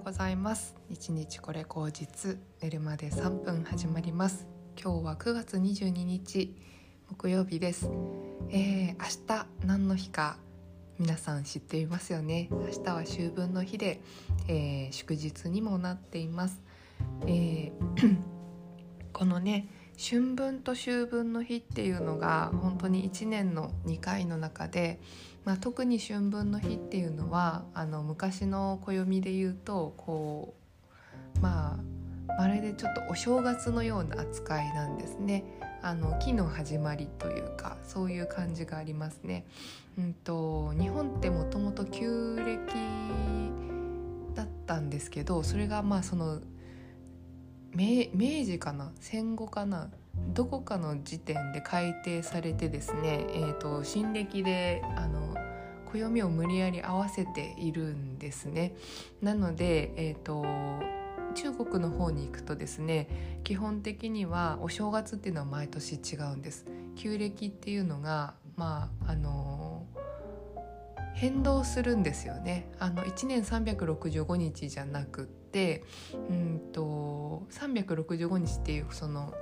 うございます。一日これ口実寝るまで3分始まります。今日は9月22日木曜日です。えー、明日何の日か皆さん知っていますよね。明日は秋分の日で、えー、祝日にもなっています、えー このね春分と秋分の日っていうのが本当に1年の2回の中で、まあ、特に春分の日っていうのはあの昔の暦で言うとこうまあまるでちょっとお正月のような扱いなんですね。あの木の始まりというかそういう感じがありますね。うんと日本ってもともと旧暦だったんですけどそれがまあその明治かな戦後かなどこかの時点で改定されてですね、えーと、新暦であの暦を無理やり合わせているんですね。なので、えーと、中国の方に行くとですね基本的にはお正月っていうのは毎年違うんです。旧暦っていうのがまああの変動するんですよね。あの1年365日じゃなくってうんと365日っていうその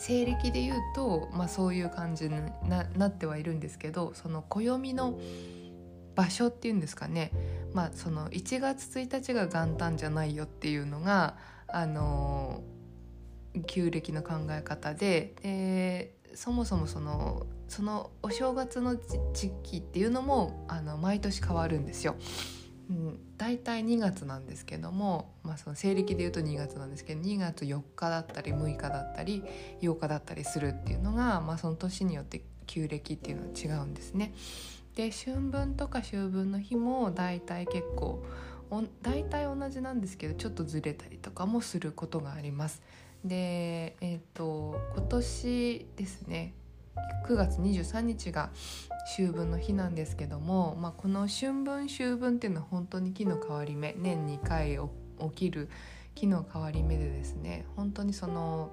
西暦で言うと、まあ、そういう感じになってはいるんですけどその暦の場所っていうんですかね、まあ、その1月1日が元旦じゃないよっていうのが、あの旧暦の考え方ででそもそもそのそのお正月の時期っていうのもあの毎年変わるんですよ。うん、大体2月なんですけども、まあ、その西暦でいうと2月なんですけど2月4日だったり6日だったり8日だったりするっていうのが、まあ、その年によって旧暦っていうのは違うんですね。で春分とか秋分の日も大体結構大体同じなんですけどちょっとずれたりとかもすることがあります。でえっ、ー、と今年ですね9月23日が秋分の日なんですけども、まあ、この春分秋分っていうのは本当に木の変わり目年2回起きる木の変わり目でですね本当にその、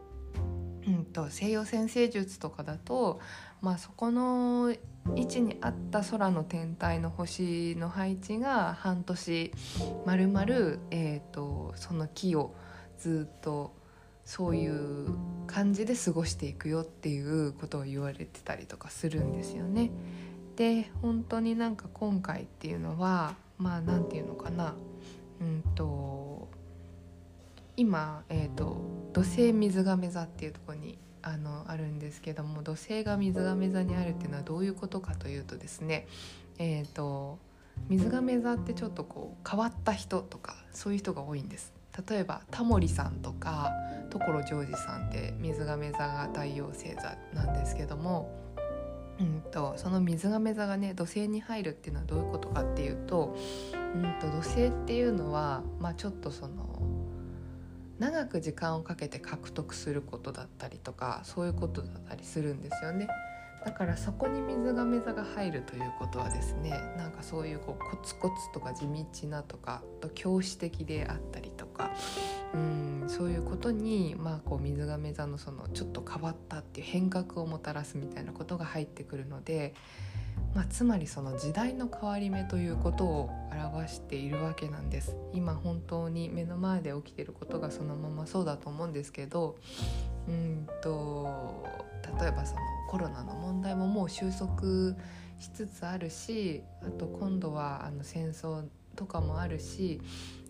うんと、西洋占星術とかだと、まあ、そこの位置にあった空の天体の星の配置が半年まるまるとその木をずっとそういう感じで過ごしていくよっていうことを言われてたりとかするんですよね。で本当になんか今回っていうのはまあ何て言うのかなうんと今、えーと、土星水亀座っていうとこにあのあるんですけども土星が水亀座にあるっていうのはどういうことかというとですねえっ、ー、と水亀座ってちょっとこう変わった人とかそういう人が多いんです。例えばタモリさんとか所ジョージさんって水亀座が太陽星座なんですけども、うんと、その水亀座がね土星に入るっていうのはどういうことかっていうと,、うんと、土星っていうのは、まあ、ちょっとその長く時間をかけて獲得することだったりとかそういうことだったりするんですよね。だからそこに水亀座が入るということはですねなんかそういうこうコツコツとか地道なとかと教師的であったりとかうんそういうことに、まあ、こう水亀座のそのちょっと変わったっていう変革をもたらすみたいなことが入ってくるので、まあ、つまりその時代の変わり目ということを表しているわけなんです。今本当に目の前で起きてることがそのままそうだと思うんですけどうんと例えばそのコロナの問題ももう収束しつつあるしあと今度はあの戦争とかもあるし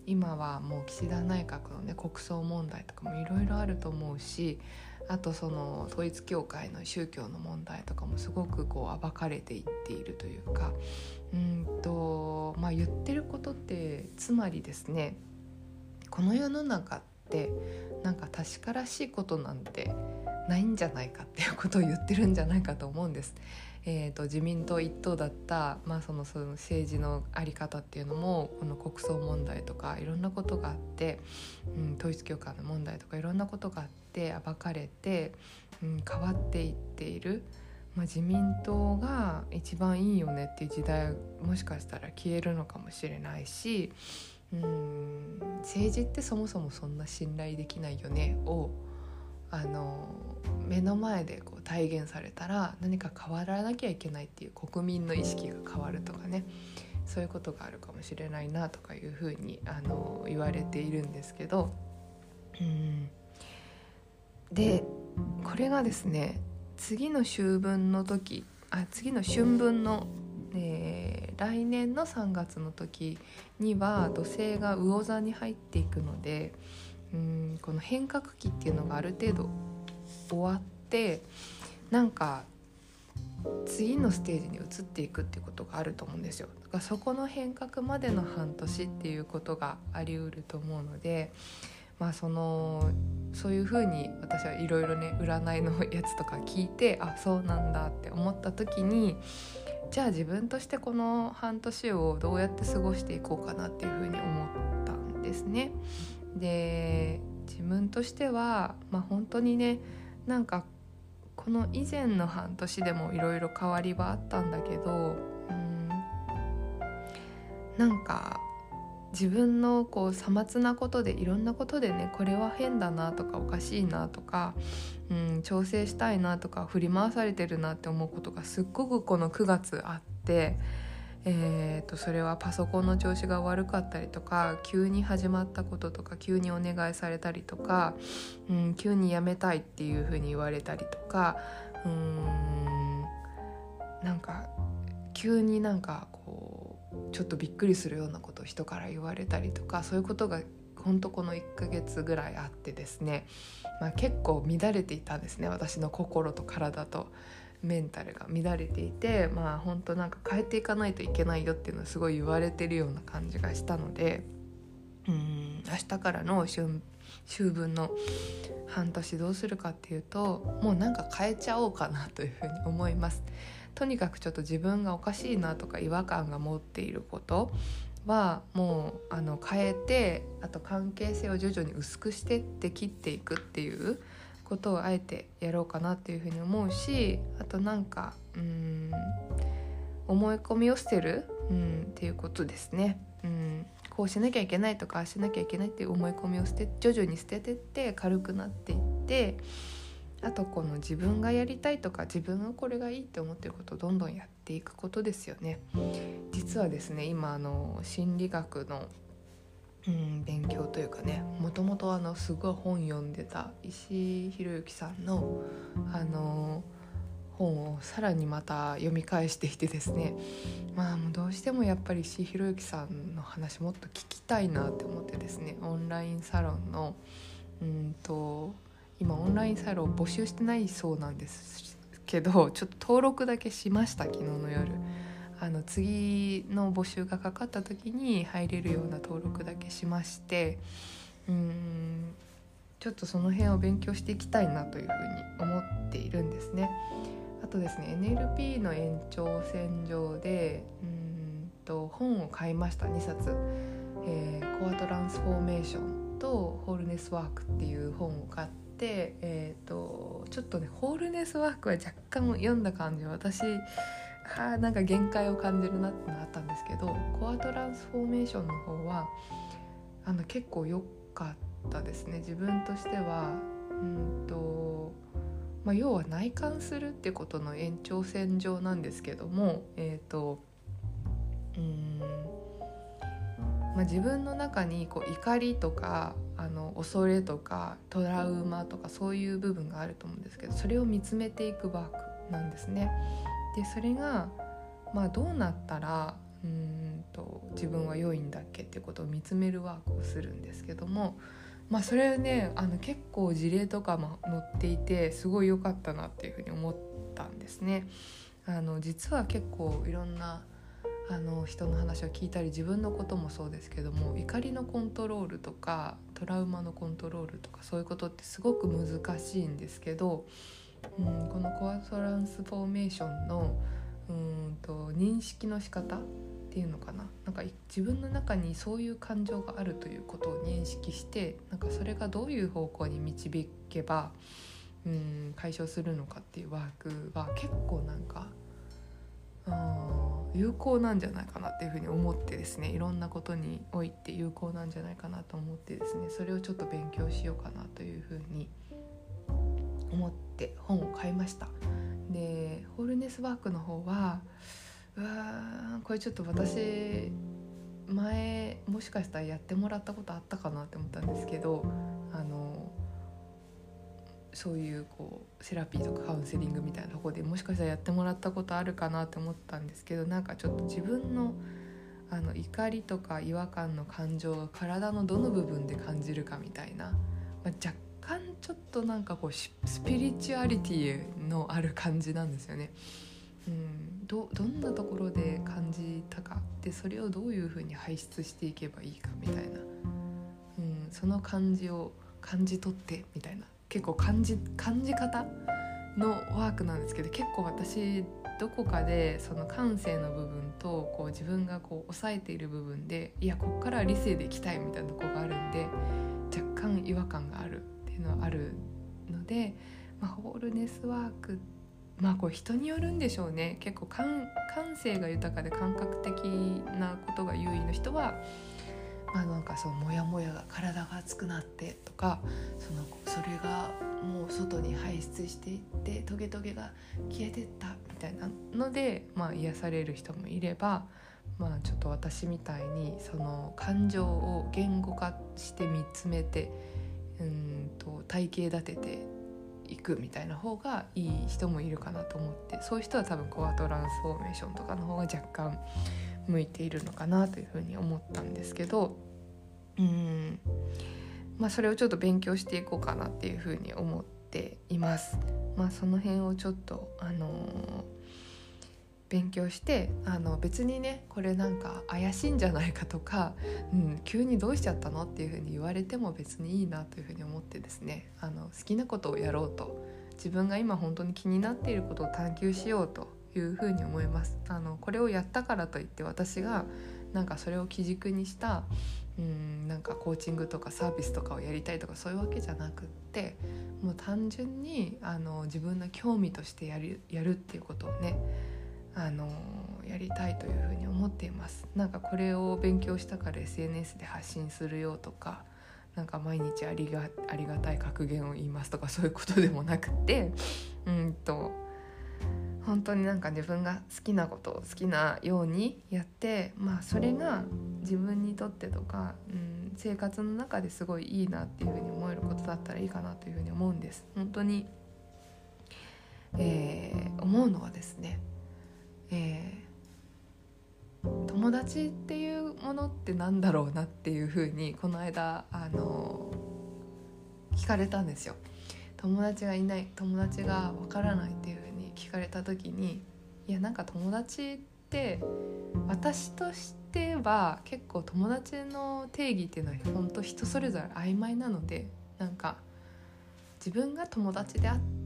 今はもう岸田内閣のね国葬問題とかもいろいろあると思うしあとその統一教会の宗教の問題とかもすごくこう暴かれていっているというかうんとまあ言ってることってつまりですねこの世の中ってなんか確からしいことなんてないんじゃないかっていうことを言ってるんじゃないかと思うんです。えーと、自民党一党だった、まあ、そのその政治の在り方っていうのもこの国葬問題とかいろんなことがあって、うん、統一教会の問題とかいろんなことがあって暴かれて、うん、変わっていっている、まあ、自民党が一番いいよねっていう時代もしかしたら消えるのかもしれないし、うん、政治ってそもそもそんな信頼できないよねをあの目の前でこう体現されたら何か変わらなきゃいけないっていう国民の意識が変わるとかね。そういうことがあるかもしれないなとかいうふうにあの言われているんですけど、うん、でこれがですね次の秋分の時あ次の春分の、えー、来年の3月の時には土星が魚座に入っていくのでうんこの変革期っていうのがある程度終わってなんか次のステージに移っていくっていうことがあると思うんですよだからそこの変革までの半年っていうことがありうると思うのでまあそのそういうふうに私はいろいろね占いのやつとか聞いてあそうなんだって思った時にじゃあ自分としてこの半年をどうやって過ごしていこうかなっていうふうに思ったんですね。で自分としては、まあ、本当にねなんかこの以前の半年でもいろいろ変わりはあったんだけどうんなんか自分のこうさまつなことでいろんなことでねこれは変だなとかおかしいなとか、うん、調整したいなとか振り回されてるなって思うことがすっごくこの9月あって。えーと、それはパソコンの調子が悪かったりとか急に始まったこととか急にお願いされたりとか、うん、急に辞めたいっていうふうに言われたりとかうんなんか急になんかこうちょっとびっくりするようなことを人から言われたりとかそういうことがほんとこの1ヶ月ぐらいあってですね、まあ、結構乱れていたんですね私の心と体と。メンタルが乱れていてまあ本当なんか変えていかないといけないよっていうのをすごい言われてるような感じがしたのでうん明日からの秋秋分の半年どうするかっていうともうなんか変えちゃおうかなというふうに思います。とにかくちょっと自分がおかしいなとか違和感が持っていることはもうあの変えてあと関係性を徐々に薄くしてって切っていくっていうことをあえてやろうかなっていうふうに思うしあとなんかうん思い込みを捨てる、うん、っていうことですね。うん、こうしなきゃいけないとかしなきゃいけないっていう思い込みを捨て徐々に捨ててって軽くなっていってあとこの自分がやりたいとか自分がこれがいいって思ってることをどんどんやっていくことですよね。実はですね今あの心理学のうん、勉強というかねもともとすごい本読んでた石井宏之さんのあの本をさらにまた読み返していてですねまあもうどうしてもやっぱり石井宏之さんの話もっと聞きたいなって思ってですねオンラインサロンのうんと今オンラインサロン募集してないそうなんですけどちょっと登録だけしました昨日の夜。あの次の募集がかかった時に入れるような登録だけしましてうんちょっとその辺を勉強していきたいなというふうに思っているんですね。あとですね NLP の延長線上でうんと本を買いました2冊、えー、コアトランスフォーメーションとホールネスワークっていう本を買って、えー、とちょっとねホールネスワークは若干読んだ感じ私あなんか限界を感じるなってのあったんですけどコアトランスフォーメーションの方はあの結構良かったですね自分としてはうんと、まあ、要は内観するってことの延長線上なんですけどもえっ、ー、とうんまあ、自分の中にこう怒りとかあの恐れとかトラウマとかそういう部分があると思うんですけどそれを見つめていくワークなんですね。でそれが、まあ、どうなったらうんと自分は良いんだっけっていうことを見つめるワークをするんですけども、まあ、それねあの結構事例とかも載っていてすごい良かったなっていうふうに思ったんですね。あの実は結構いろんなあの人の話を聞いたり自分のこともそうですけども怒りのコントロールとかトラウマのコントロールとかそういうことってすごく難しいんですけどうん、このコアトランスフォーメーションのうんと認識の仕方っていうのかな。なんか自分の中にそういう感情があるということを認識してなんかそれがどういう方向に導けばうん解消するのかっていうワークは結構なんか有効なんじゃないかなっていうふうに思ってですねいろんなことにおいて有効なんじゃないかなと思ってですねそれをちょっと勉強しようかなというふうに思って本を買いました。でホールネスワークの方はうわこれちょっと私前もしかしたらやってもらったことあったかなって思ったんですけどあのそういうこうセラピーとかカウンセリングみたいなとこでもしかしたらやってもらったことあるかなって思ったんですけどなんかちょっと自分のあの怒りとか違和感の感情が体のどの部分で感じるかみたいな、まあ、若干ちょっとなんかこうスピリチュアリティのある感じなんですよね。うん、どどんなところで感じたか。でそれをどういうふうに排出していけばいいかみたいな、うん、その感じを感じ取ってみたいな。結構感じ感じ方のワークなんですけど結構私どこかでその感性の部分とこう自分がこう抑えている部分でいやこっからは理性でいきたいみたいなとこがあるんで若干違和感があるいうのはあるので、まあ、ホールネスワークまあこれ人によるんでしょうね。結構感性が豊かで感覚的なことが優位の人はまあなんかそうモヤモヤが体が熱くなってとかそのそれがもう外に排出していってトゲトゲが消えてったみたいなので、まあ、癒される人もいれば、まあ、ちょっと私みたいにその感情を言語化して見つめてうんと体系立てていくみたいな方がいい人もいるかなと思ってそういう人は多分コアトランスフォーメーションとかの方が若干向いているのかなというふうに思ったんですけどうんまあそれをちょっと勉強していこうかなっていうふうに思っています。まあ、その辺をちょっとあのー勉強してあの別にねこれなんか怪しいんじゃないかとか、うん、急にどうしちゃったのっていうふうに言われても別にいいなというふうに思ってですねあの好きなことをやろうと自分が今本当に気になっていることを探求しようというふうに思います。あのこれをやったからといって私がなんかそれを基軸にしたうんなんかコーチングとかサービスとかをやりたいとかそういうわけじゃなくってもう単純にあの自分の興味としてやるやるっていうことをねあのやりたいというふに思っていますなんかこれを勉強したから SNS で発信するよとかなんか毎日ありがありがたい格言を言いますとかそういうことでもなくてうんと本当になんか自分が好きなことを好きなようにやってまあそれが自分にとってとか、うん、生活の中ですごいいいなっていうふうに思えることだったらいいかなというふうに思うんです。本当に、えー、思うのはですね、えー、友達っていうものってなんだろうなっていうふうにこの間あの聞かれたんですよ。友達がいない友達がわからないっていう聞かれた時にいやなんか友達って私としては結構友達の定義っていうのは本当人それぞれ曖昧なのでなんか自分が友達であって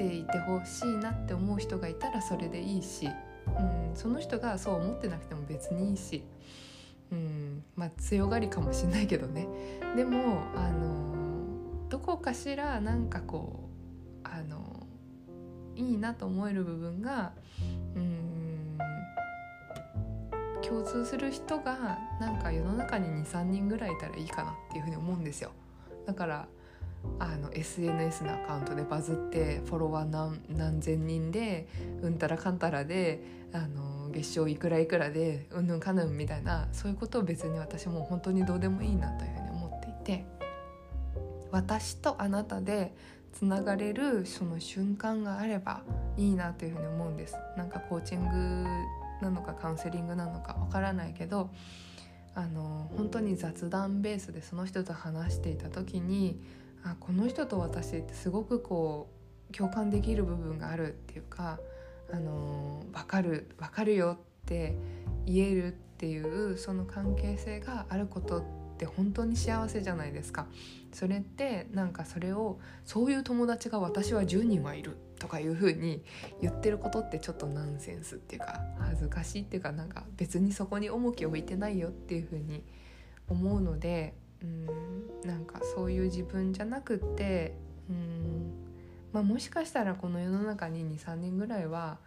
ていてほしいなって思う人がいたらそれでいいし、うん、その人がそう思ってなくても別にいいし、うん、まあ強がりかもしんないけどね。でもあのどこかしらなんかこうあのいいなと思える部分がうん共通する人がなんか世の中に23人ぐらいいたらいいかなっていうふうに思うんですよ。だからあの SNS のアカウントでバズってフォロワー何何千人でうんたらかんたらであの月賞いくらいくらでうんぬんかぬんみたいなそういうことを別に私も本当にどうでもいいなというふうに思っていて。私とあなたでつながれるその瞬間があればいいなというふうに思うんです。なんかコーチングなのかカウンセリングなのかわからないけどあの本当に雑談ベースでその人と話していた時にあこの人と私ってすごくこう共感できる部分があるっていうかあの分かる分かるよって言えるっていうその関係性があることってって本当に幸せじゃないですか。それってなんかそれをそういう友達が私は10人はいるとかいう風に言ってることってちょっとナンセンスっていうか恥ずかしいっていうかなんか別にそこに重きを置いてないよっていう風に思うのでうんなんかそういう自分じゃなくってうんまあもしかしたらこの世の中に23人ぐらいは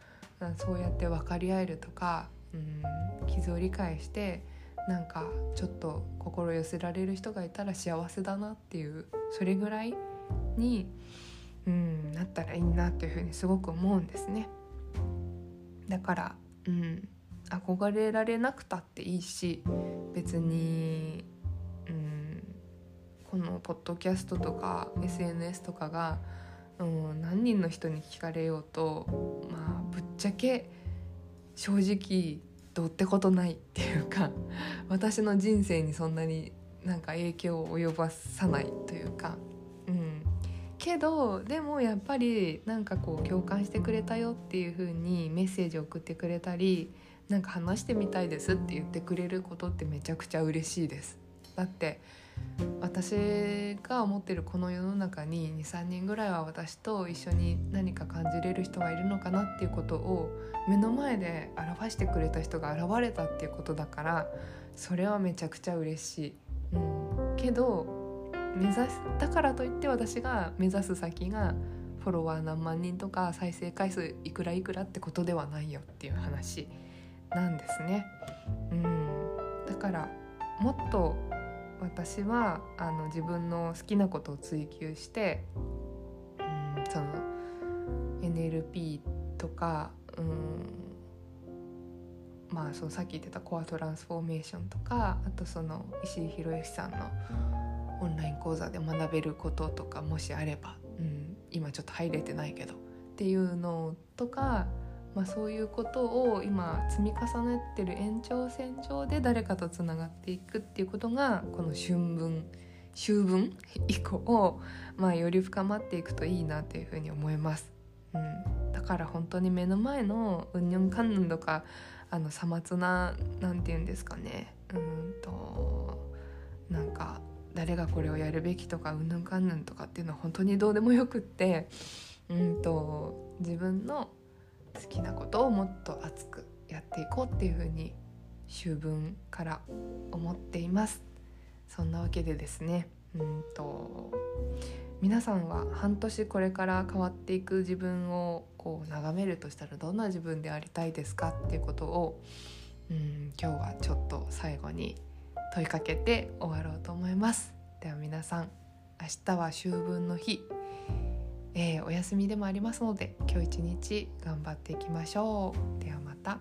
そうやって分かり合えるとかうん傷を理解してなんかちょっと心寄せられる人がいたら幸せだなっていうそれぐらいに、うん、なったらいいなというふうにすごく思うんですね。だからうん憧れられなくたっていいし別に、このポッドキャストとか SNS とかが、うん、何人の人に聞かれようとまあぶっちゃけ正直どうってことないっていうか私の人生にそんなになんか影響を及ばさないというか、うん、けどでもやっぱりなんかこう共感してくれたよっていう風にメッセージを送ってくれたりなんか話してみたいですって言ってくれることってめちゃくちゃ嬉しいです。だって私が思ってるこの世の中に23人ぐらいは私と一緒に何か感じれる人がいるのかなっていうことを目の前で表してくれた人が現れたっていうことだからそれはめちゃくちゃ嬉しい。うん、けど目指すだからといって私が目指す先がフォロワー何万人とか再生回数いくらいくらってことではないよっていう話なんですね。うん、だからもっと私はあの自分の好きなことを追求して、うん、その NLP とか、うん、まあそのさっき言ってたコアトランスフォーメーションとかあとその石井宏之さんのオンライン講座で学べることとかもしあれば、うん、今ちょっと入れてないけどっていうのとかまあ、そういうことを今積み重ねてる延長線上で誰かとつながっていくっていうことがこの春分秋分 以降、まあ、より深まっていくといいなというふうに思います。うん、だから本当に目の前のうんにゅんかんぬんとかあのさまつななんて言うんですかねうんとなんか誰がこれをやるべきとかうんぬんかんぬんとかっていうのは本当にどうでもよくってうんと自分の好きなことをもっと熱くやっていこうっていうふうに秋分から思っています。そんなわけでですねうんと皆さんは半年これから変わっていく自分をこう眺めるとしたらどんな自分でありたいですかっていうことをうん今日はちょっと最後に問いかけて終わろうと思います。では皆さん明日は秋分の日。えー、お休みでもありますので今日一日頑張っていきましょうではまた。